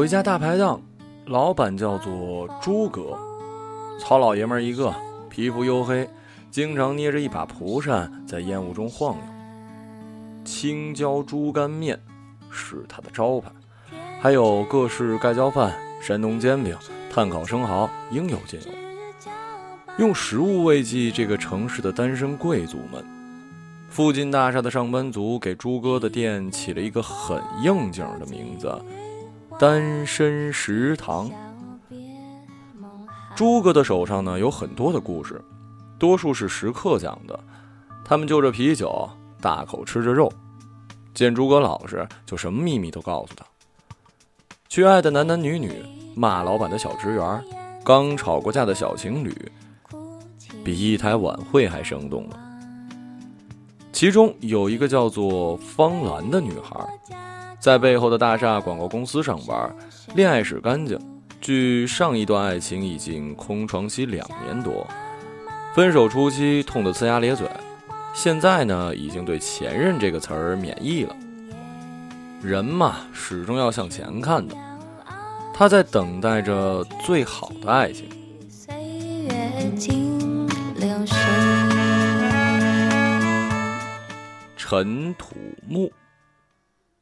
有一家大排档，老板叫做朱哥，糙老爷们一个，皮肤黝黑，经常捏着一把蒲扇在烟雾中晃悠。青椒猪肝面是他的招牌，还有各式盖浇饭、山东煎饼、炭烤生蚝，应有尽有。用食物慰藉这个城市的单身贵族们。附近大厦的上班族给朱哥的店起了一个很应景的名字。单身食堂。朱哥的手上呢有很多的故事，多数是食客讲的。他们就着啤酒，大口吃着肉。见朱哥老实，就什么秘密都告诉他。去爱的男男女女，骂老板的小职员，刚吵过架的小情侣，比一台晚会还生动呢。其中有一个叫做方兰的女孩。在背后的大厦广告公司上班，恋爱史干净。距上一段爱情已经空床期两年多，分手初期痛得呲牙咧嘴，现在呢已经对前任这个词儿免疫了。人嘛，始终要向前看的。他在等待着最好的爱情。陈土木。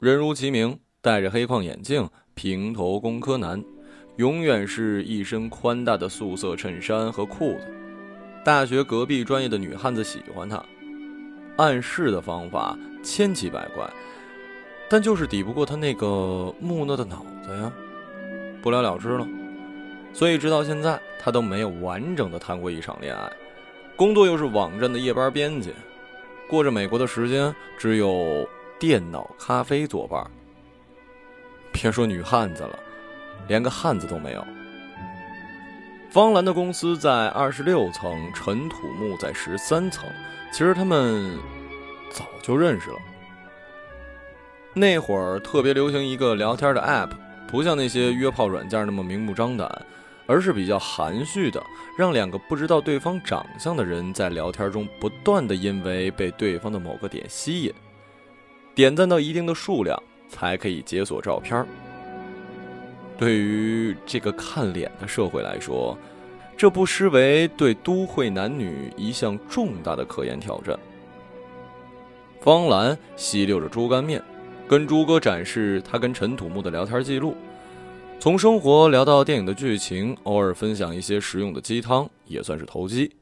人如其名，戴着黑框眼镜，平头工科男，永远是一身宽大的素色衬衫和裤子。大学隔壁专业的女汉子喜欢他，暗示的方法千奇百怪，但就是抵不过他那个木讷的脑子呀，不了了之了。所以直到现在，他都没有完整的谈过一场恋爱。工作又是网站的夜班编辑，过着美国的时间只有。电脑咖啡作伴，别说女汉子了，连个汉子都没有。方兰的公司在二十六层，陈土木在十三层。其实他们早就认识了。那会儿特别流行一个聊天的 app，不像那些约炮软件那么明目张胆，而是比较含蓄的，让两个不知道对方长相的人在聊天中不断的因为被对方的某个点吸引。点赞到一定的数量才可以解锁照片对于这个看脸的社会来说，这不失为对都会男女一项重大的科研挑战。方兰吸溜着猪肝面，跟朱哥展示他跟陈土木的聊天记录，从生活聊到电影的剧情，偶尔分享一些实用的鸡汤，也算是投机。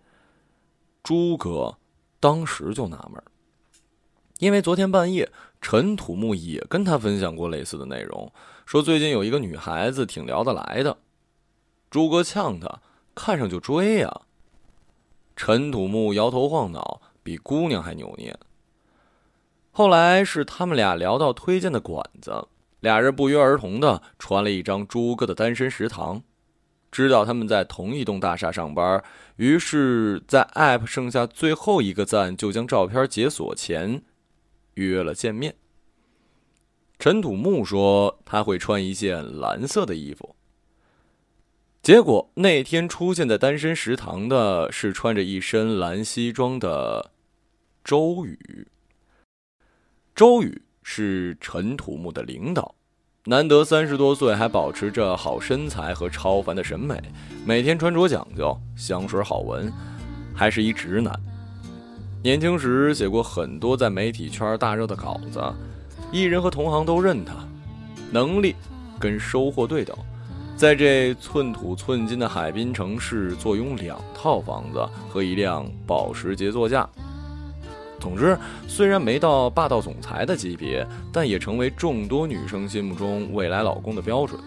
朱哥当时就纳闷儿。因为昨天半夜，陈土木也跟他分享过类似的内容，说最近有一个女孩子挺聊得来的。朱哥呛他，看上就追呀。陈土木摇头晃脑，比姑娘还扭捏。后来是他们俩聊到推荐的馆子，俩人不约而同的传了一张朱哥的单身食堂，知道他们在同一栋大厦上班，于是，在 App 剩下最后一个赞就将照片解锁前。约了见面。陈土木说他会穿一件蓝色的衣服。结果那天出现在单身食堂的是穿着一身蓝西装的周宇。周宇是陈土木的领导，难得三十多岁还保持着好身材和超凡的审美，每天穿着讲究，香水好闻，还是一直男。年轻时写过很多在媒体圈大热的稿子，艺人和同行都认他，能力跟收获对等，在这寸土寸金的海滨城市坐拥两套房子和一辆保时捷座驾。总之，虽然没到霸道总裁的级别，但也成为众多女生心目中未来老公的标准。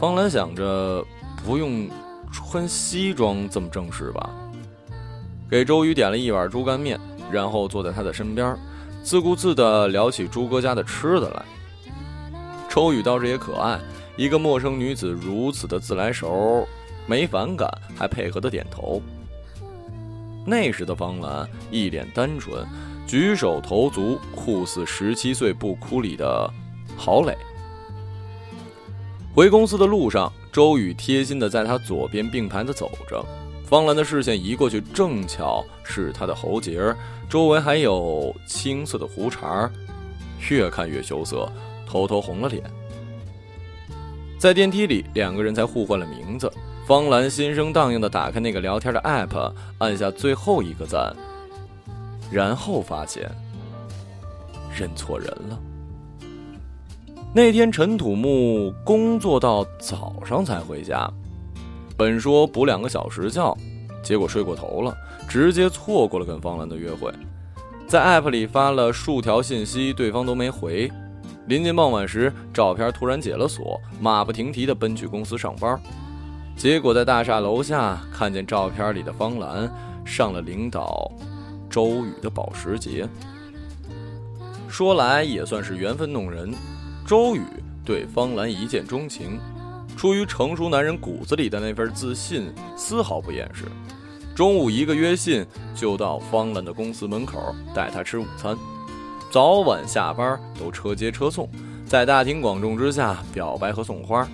方兰想着，不用穿西装这么正式吧。给周瑜点了一碗猪肝面，然后坐在他的身边，自顾自地聊起朱哥家的吃的来。周宇倒是也可爱，一个陌生女子如此的自来熟，没反感，还配合的点头。那时的方兰一脸单纯，举手投足酷似十七岁不哭里的郝蕾。回公司的路上，周宇贴心的在他左边并排的走着。方兰的视线移过去，正巧是他的喉结周围还有青色的胡茬越看越羞涩，偷偷红了脸。在电梯里，两个人才互换了名字。方兰心生荡漾的打开那个聊天的 app，按下最后一个赞，然后发现认错人了。那天陈土木工作到早上才回家，本说补两个小时觉，结果睡过头了，直接错过了跟方兰的约会。在 app 里发了数条信息，对方都没回。临近傍晚时，照片突然解了锁，马不停蹄地奔去公司上班。结果在大厦楼下看见照片里的方兰上了领导周宇的保时捷。说来也算是缘分弄人，周宇对方兰一见钟情，出于成熟男人骨子里的那份自信，丝毫不掩饰。中午一个约信就到方兰的公司门口带她吃午餐，早晚下班都车接车送，在大庭广众之下表白和送花，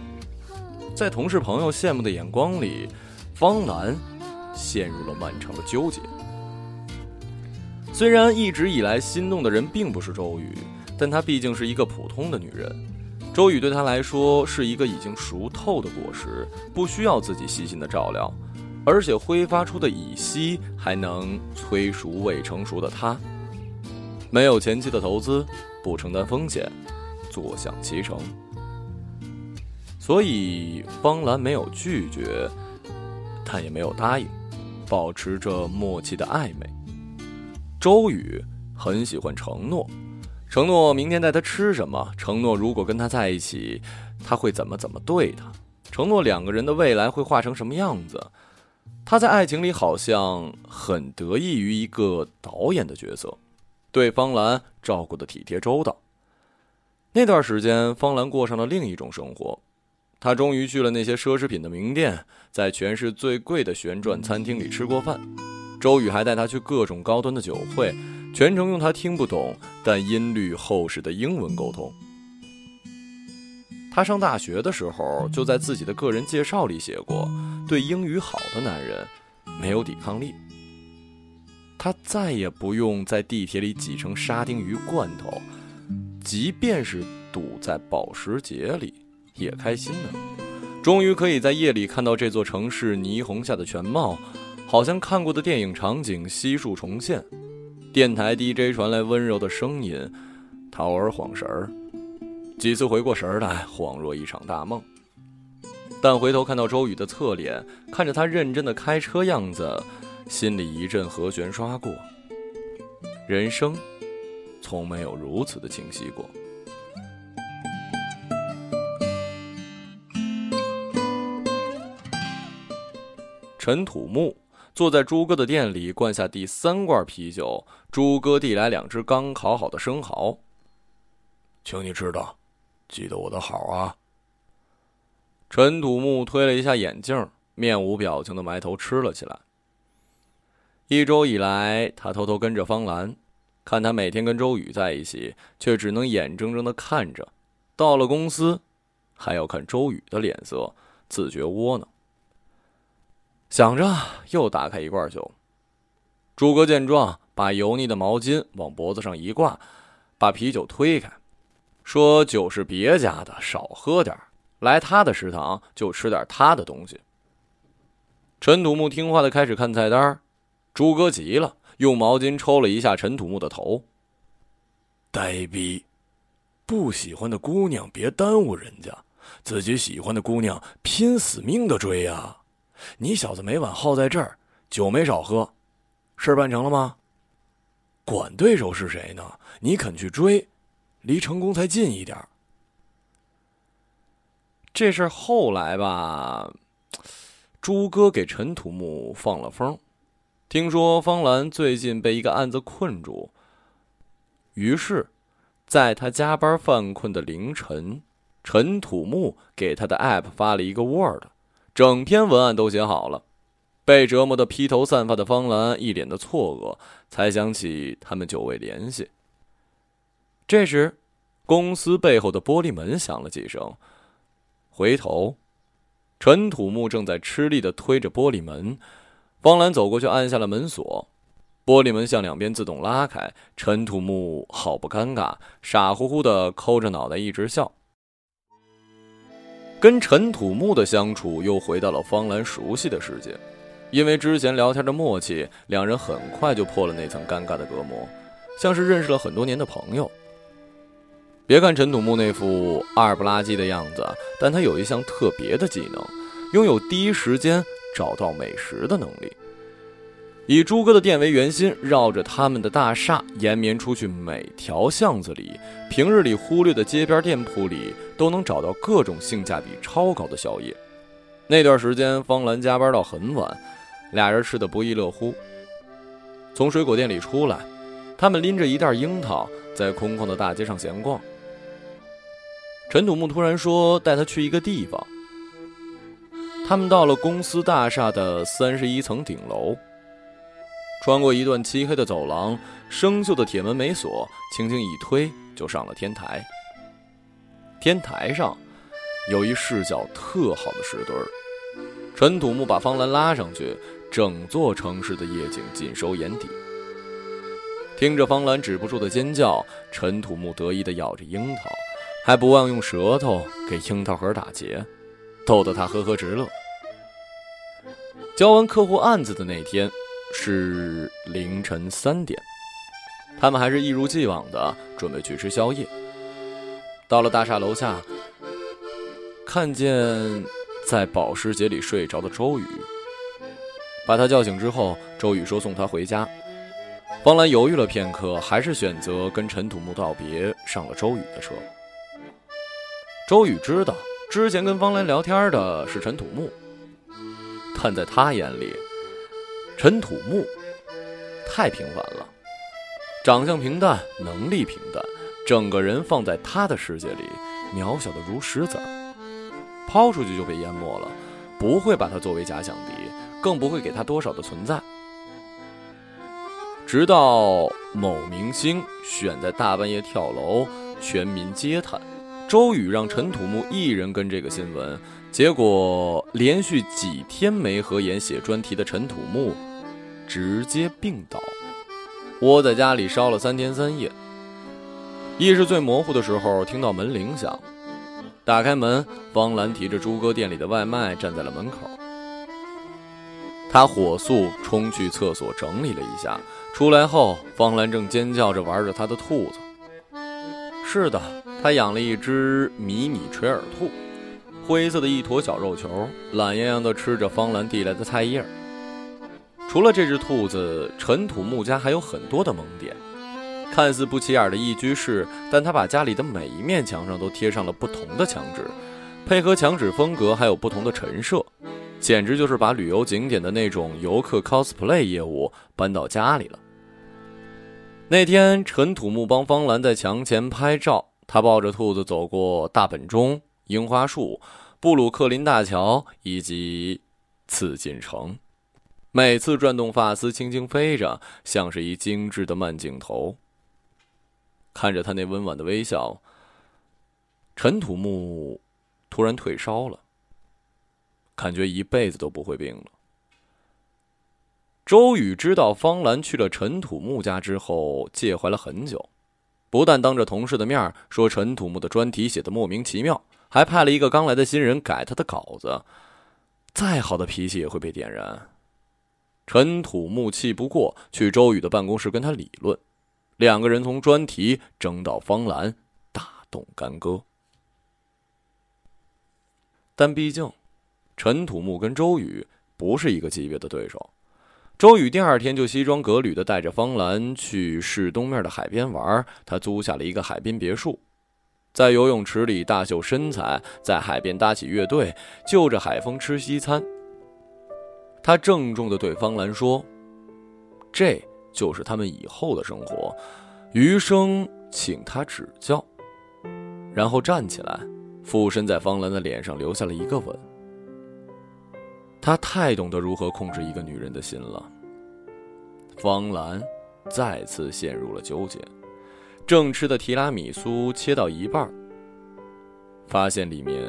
在同事朋友羡慕的眼光里，方兰陷入了漫长的纠结。虽然一直以来心动的人并不是周宇，但她毕竟是一个普通的女人，周宇对她来说是一个已经熟透的果实，不需要自己细心的照料。而且挥发出的乙烯还能催熟未成熟的他，没有前期的投资，不承担风险，坐享其成。所以方兰没有拒绝，但也没有答应，保持着默契的暧昧。周宇很喜欢承诺，承诺明天带他吃什么，承诺如果跟他在一起，他会怎么怎么对他，承诺两个人的未来会画成什么样子。他在爱情里好像很得意于一个导演的角色，对方兰照顾的体贴周到。那段时间，方兰过上了另一种生活，她终于去了那些奢侈品的名店，在全市最贵的旋转餐厅里吃过饭。周宇还带她去各种高端的酒会，全程用他听不懂但音律厚实的英文沟通。他上大学的时候，就在自己的个人介绍里写过：“对英语好的男人，没有抵抗力。”他再也不用在地铁里挤成沙丁鱼罐头，即便是堵在保时捷里，也开心呢。终于可以在夜里看到这座城市霓虹下的全貌，好像看过的电影场景悉数重现。电台 DJ 传来温柔的声音，桃儿晃神儿。几次回过神儿来，恍若一场大梦。但回头看到周宇的侧脸，看着他认真的开车样子，心里一阵和弦刷过。人生，从没有如此的清晰过。陈土木坐在朱哥的店里，灌下第三罐啤酒。朱哥递来两只刚烤好的生蚝，请你知道。记得我的好啊！陈土木推了一下眼镜，面无表情的埋头吃了起来。一周以来，他偷偷跟着方兰，看他每天跟周宇在一起，却只能眼睁睁的看着；到了公司，还要看周宇的脸色，自觉窝囊。想着，又打开一罐酒。朱哥见状，把油腻的毛巾往脖子上一挂，把啤酒推开。说酒是别家的，少喝点来他的食堂就吃点他的东西。陈土木听话的开始看菜单，朱哥急了，用毛巾抽了一下陈土木的头。呆逼，不喜欢的姑娘别耽误人家，自己喜欢的姑娘拼死命的追呀！你小子每晚耗在这儿，酒没少喝，事儿办成了吗？管对手是谁呢？你肯去追？离成功才近一点这事儿后来吧，朱哥给陈土木放了风。听说方兰最近被一个案子困住，于是，在他加班犯困的凌晨，陈土木给他的 App 发了一个 Word，整篇文案都写好了。被折磨的披头散发的方兰一脸的错愕，才想起他们久未联系。这时，公司背后的玻璃门响了几声。回头，陈土木正在吃力的推着玻璃门。方兰走过去按下了门锁，玻璃门向两边自动拉开。陈土木好不尴尬，傻乎乎的抠着脑袋一直笑。跟陈土木的相处又回到了方兰熟悉的世界。因为之前聊天的默契，两人很快就破了那层尴尬的隔膜，像是认识了很多年的朋友。别看陈土木那副二不拉几的样子，但他有一项特别的技能，拥有第一时间找到美食的能力。以朱哥的店为圆心，绕着他们的大厦延绵出去，每条巷子里，平日里忽略的街边店铺里，都能找到各种性价比超高的宵夜。那段时间，方兰加班到很晚。俩人吃得不亦乐乎。从水果店里出来，他们拎着一袋樱桃，在空旷的大街上闲逛。陈土木突然说：“带他去一个地方。”他们到了公司大厦的三十一层顶楼，穿过一段漆黑的走廊，生锈的铁门没锁，轻轻一推就上了天台。天台上有一视角特好的石墩儿，陈土木把方兰拉上去。整座城市的夜景尽收眼底。听着方兰止不住的尖叫，陈土木得意地咬着樱桃，还不忘用舌头给樱桃核打结，逗得他呵呵直乐。交完客户案子的那天是凌晨三点，他们还是一如既往的准备去吃宵夜。到了大厦楼下，看见在保时捷里睡着的周宇。把他叫醒之后，周宇说送他回家。方兰犹豫了片刻，还是选择跟陈土木道别，上了周宇的车。周宇知道之前跟方兰聊天的是陈土木，但在他眼里，陈土木太平凡了，长相平淡，能力平淡，整个人放在他的世界里渺小的如石子儿，抛出去就被淹没了，不会把他作为假想敌。更不会给他多少的存在。直到某明星选在大半夜跳楼，全民皆叹。周宇让陈土木一人跟这个新闻，结果连续几天没合眼写专题的陈土木，直接病倒，窝在家里烧了三天三夜。意识最模糊的时候，听到门铃响，打开门，方兰提着朱哥店里的外卖站在了门口。他火速冲去厕所整理了一下，出来后，方兰正尖叫着玩着他的兔子。是的，他养了一只迷你垂耳兔，灰色的一坨小肉球，懒洋洋地吃着方兰递来的菜叶。除了这只兔子，陈土木家还有很多的萌点。看似不起眼的一居室，但他把家里的每一面墙上都贴上了不同的墙纸，配合墙纸风格，还有不同的陈设。简直就是把旅游景点的那种游客 cosplay 业务搬到家里了。那天，陈土木帮方兰在墙前拍照，他抱着兔子走过大本钟、樱花树、布鲁克林大桥以及紫禁城，每次转动发丝，轻轻飞着，像是一精致的慢镜头。看着他那温婉的微笑，陈土木突然退烧了。感觉一辈子都不会病了。周宇知道方兰去了陈土木家之后，介怀了很久，不但当着同事的面说陈土木的专题写的莫名其妙，还派了一个刚来的新人改他的稿子。再好的脾气也会被点燃。陈土木气不过，去周宇的办公室跟他理论，两个人从专题争到方兰，大动干戈。但毕竟。陈土木跟周宇不是一个级别的对手。周宇第二天就西装革履的带着方兰去市东面的海边玩，他租下了一个海滨别墅，在游泳池里大秀身材，在海边搭起乐队，就着海风吃西餐。他郑重的对方兰说：“这就是他们以后的生活，余生请他指教。”然后站起来，俯身在方兰的脸上留下了一个吻。他太懂得如何控制一个女人的心了。方兰再次陷入了纠结，正吃的提拉米苏切到一半，发现里面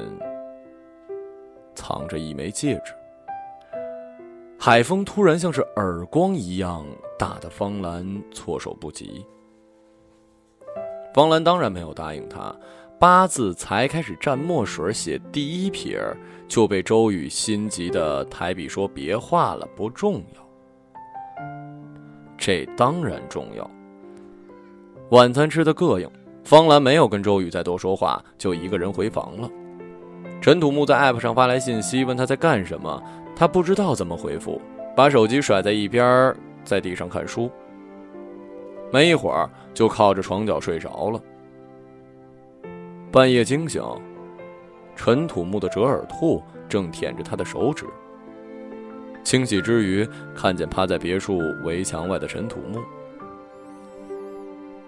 藏着一枚戒指。海风突然像是耳光一样打得方兰措手不及。方兰当然没有答应他，八字才开始蘸墨水写第一撇儿，就被周宇心急的抬笔说：“别画了，不重要。”这当然重要。晚餐吃的膈应，方兰没有跟周宇再多说话，就一个人回房了。陈土木在 App 上发来信息，问他在干什么，他不知道怎么回复，把手机甩在一边，在地上看书。没一会儿，就靠着床角睡着了。半夜惊醒，陈土木的折耳兔正舔着他的手指。清洗之余，看见趴在别墅围墙外的陈土木。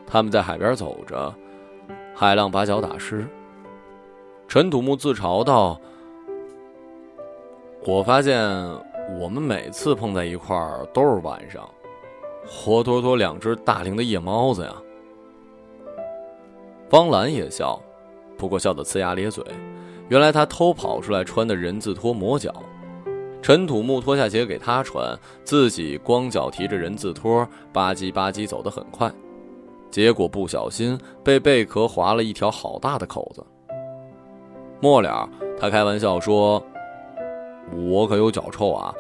他们在海边走着，海浪把脚打湿。陈土木自嘲道：“我发现我们每次碰在一块儿都是晚上，活脱脱两只大龄的夜猫子呀。”方兰也笑。不过笑得呲牙咧嘴，原来他偷跑出来穿的人字拖磨脚。陈土木脱下鞋给他穿，自己光脚提着人字拖吧唧吧唧走得很快，结果不小心被贝壳划了一条好大的口子。末了，他开玩笑说：“我可有脚臭啊！”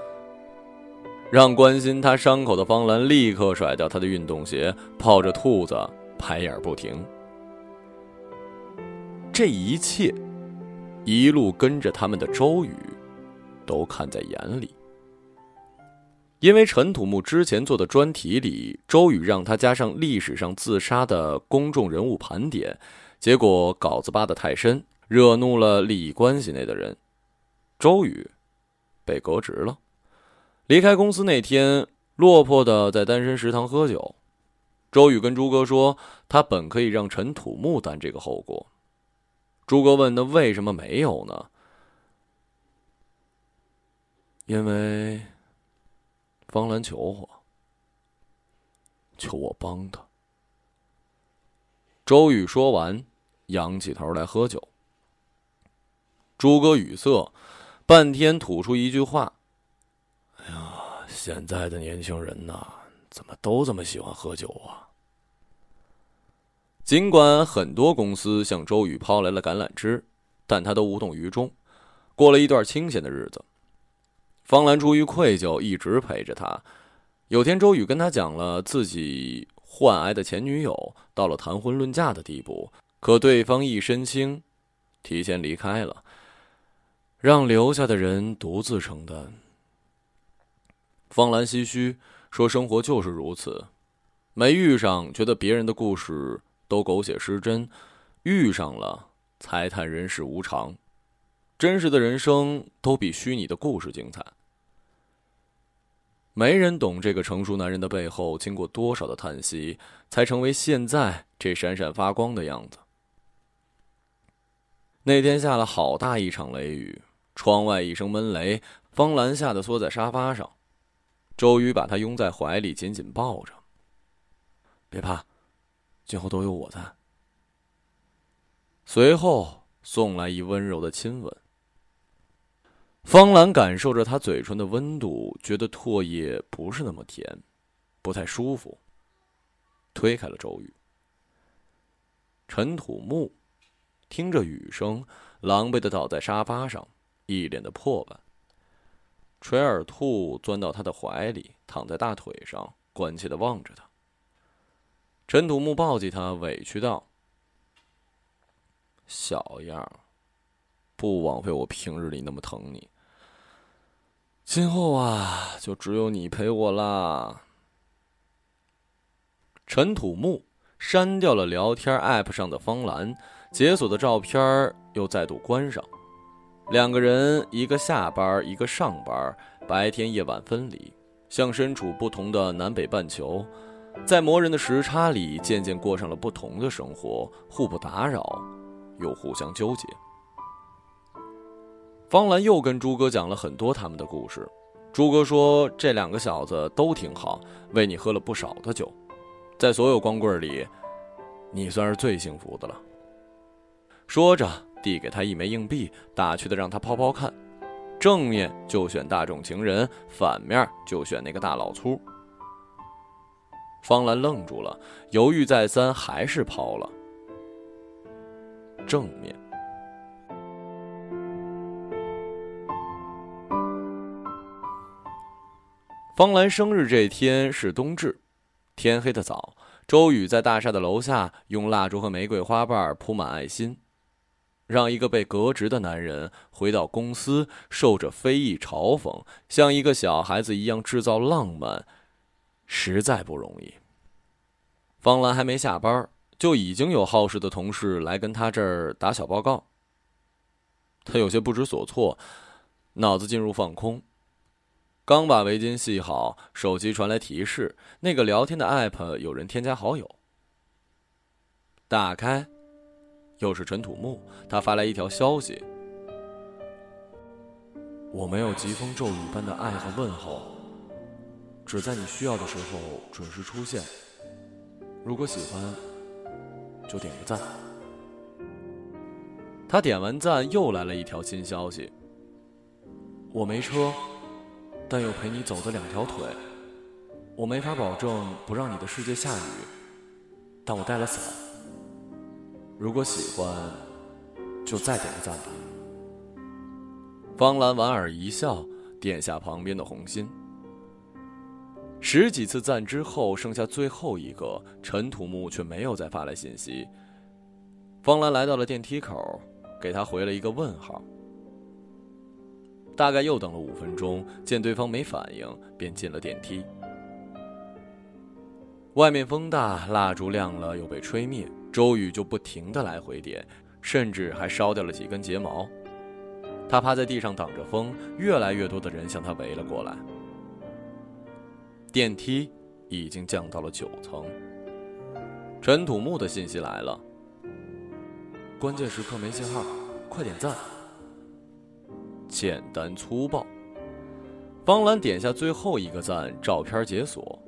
让关心他伤口的方兰立刻甩掉他的运动鞋，抱着兔子拍眼不停。这一切，一路跟着他们的周宇，都看在眼里。因为陈土木之前做的专题里，周宇让他加上历史上自杀的公众人物盘点，结果稿子扒得太深，惹怒了利益关系内的人，周宇被革职了。离开公司那天，落魄的在单身食堂喝酒。周宇跟朱哥说，他本可以让陈土木担这个后果。朱哥问：“那为什么没有呢？”因为方兰求我，求我帮他。周宇说完，仰起头来喝酒。朱哥语塞，半天吐出一句话：“哎呀，现在的年轻人呐，怎么都这么喜欢喝酒啊？”尽管很多公司向周宇抛来了橄榄枝，但他都无动于衷，过了一段清闲的日子。方兰出于愧疚，一直陪着他。有天，周宇跟他讲了自己患癌的前女友到了谈婚论嫁的地步，可对方一身轻，提前离开了，让留下的人独自承担。方兰唏嘘说：“生活就是如此，没遇上，觉得别人的故事。”都狗血失真，遇上了才叹人世无常。真实的人生都比虚拟的故事精彩。没人懂这个成熟男人的背后经过多少的叹息，才成为现在这闪闪发光的样子。那天下了好大一场雷雨，窗外一声闷雷，方兰吓得缩在沙发上，周瑜把她拥在怀里，紧紧抱着。别怕。今后都有我在。随后送来一温柔的亲吻。方兰感受着他嘴唇的温度，觉得唾液不是那么甜，不太舒服，推开了周瑜。陈土木听着雨声，狼狈的倒在沙发上，一脸的破败。垂耳兔钻到他的怀里，躺在大腿上，关切的望着他。陈土木抱起他，委屈道：“小样，不枉费我平日里那么疼你。今后啊，就只有你陪我啦。”陈土木删掉了聊天 App 上的方兰，解锁的照片又再度关上。两个人，一个下班，一个上班，白天夜晚分离，像身处不同的南北半球。在磨人的时差里，渐渐过上了不同的生活，互不打扰，又互相纠结。方兰又跟朱哥讲了很多他们的故事。朱哥说：“这两个小子都挺好，为你喝了不少的酒，在所有光棍里，你算是最幸福的了。”说着，递给他一枚硬币，打趣的让他抛抛看，正面就选大众情人，反面就选那个大老粗。方兰愣住了，犹豫再三，还是抛了。正面。方兰生日这天是冬至，天黑的早。周宇在大厦的楼下用蜡烛和玫瑰花瓣铺满爱心，让一个被革职的男人回到公司，受着非议嘲讽，像一个小孩子一样制造浪漫，实在不容易。方兰还没下班，就已经有好事的同事来跟他这儿打小报告。他有些不知所措，脑子进入放空。刚把围巾系好，手机传来提示，那个聊天的 app 有人添加好友。打开，又是陈土木，他发来一条消息：“我没有疾风骤雨般的爱和问候，只在你需要的时候准时出现。如果喜欢，就点个赞。”他点完赞，又来了一条新消息：“我没车。”但又陪你走的两条腿，我没法保证不让你的世界下雨，但我带了伞。如果喜欢，就再点个赞吧。方兰莞尔一笑，点下旁边的红心。十几次赞之后，剩下最后一个，陈土木却没有再发来信息。方兰来到了电梯口，给他回了一个问号。大概又等了五分钟，见对方没反应，便进了电梯。外面风大，蜡烛亮了又被吹灭，周宇就不停的来回点，甚至还烧掉了几根睫毛。他趴在地上挡着风，越来越多的人向他围了过来。电梯已经降到了九层。陈土木的信息来了：关键时刻没信号，快点赞。简单粗暴。方兰点下最后一个赞，照片解锁。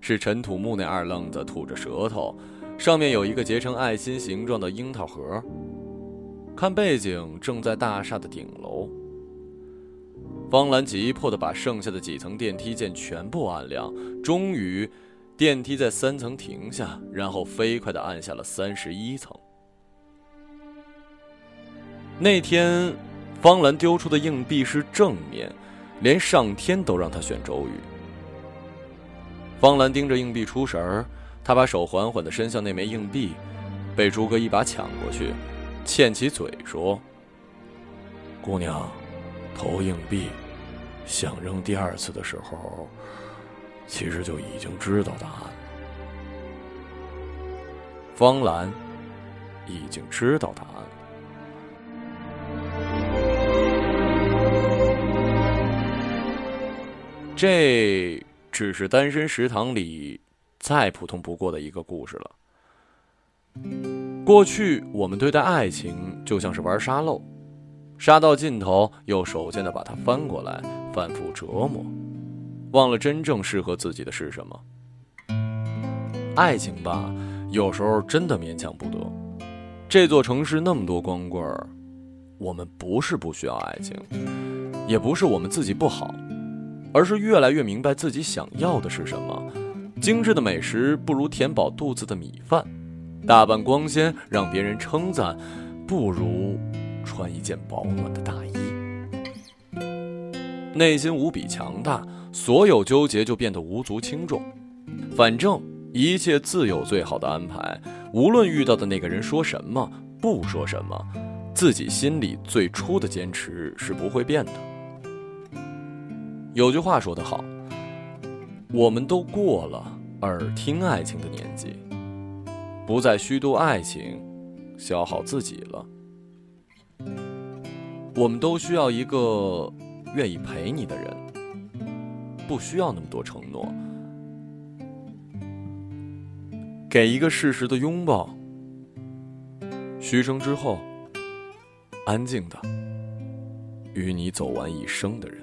是陈土木那二愣子吐着舌头，上面有一个结成爱心形状的樱桃核。看背景，正在大厦的顶楼。方兰急迫的把剩下的几层电梯键全部按亮，终于，电梯在三层停下，然后飞快的按下了三十一层。那天，方兰丢出的硬币是正面，连上天都让他选周瑜。方兰盯着硬币出神儿，他把手缓缓的伸向那枚硬币，被朱哥一把抢过去，欠起嘴说：“姑娘，投硬币，想扔第二次的时候，其实就已经知道答案了。”方兰已经知道答案。这只是单身食堂里再普通不过的一个故事了。过去我们对待爱情就像是玩沙漏，沙到尽头又手贱的把它翻过来，反复折磨，忘了真正适合自己的是什么。爱情吧，有时候真的勉强不得。这座城市那么多光棍儿，我们不是不需要爱情，也不是我们自己不好。而是越来越明白自己想要的是什么。精致的美食不如填饱肚子的米饭，打扮光鲜让别人称赞，不如穿一件保暖的大衣。内心无比强大，所有纠结就变得无足轻重。反正一切自有最好的安排，无论遇到的那个人说什么，不说什么，自己心里最初的坚持是不会变的。有句话说得好，我们都过了耳听爱情的年纪，不再虚度爱情，消耗自己了。我们都需要一个愿意陪你的人，不需要那么多承诺，给一个适时的拥抱，嘘声之后，安静的与你走完一生的人。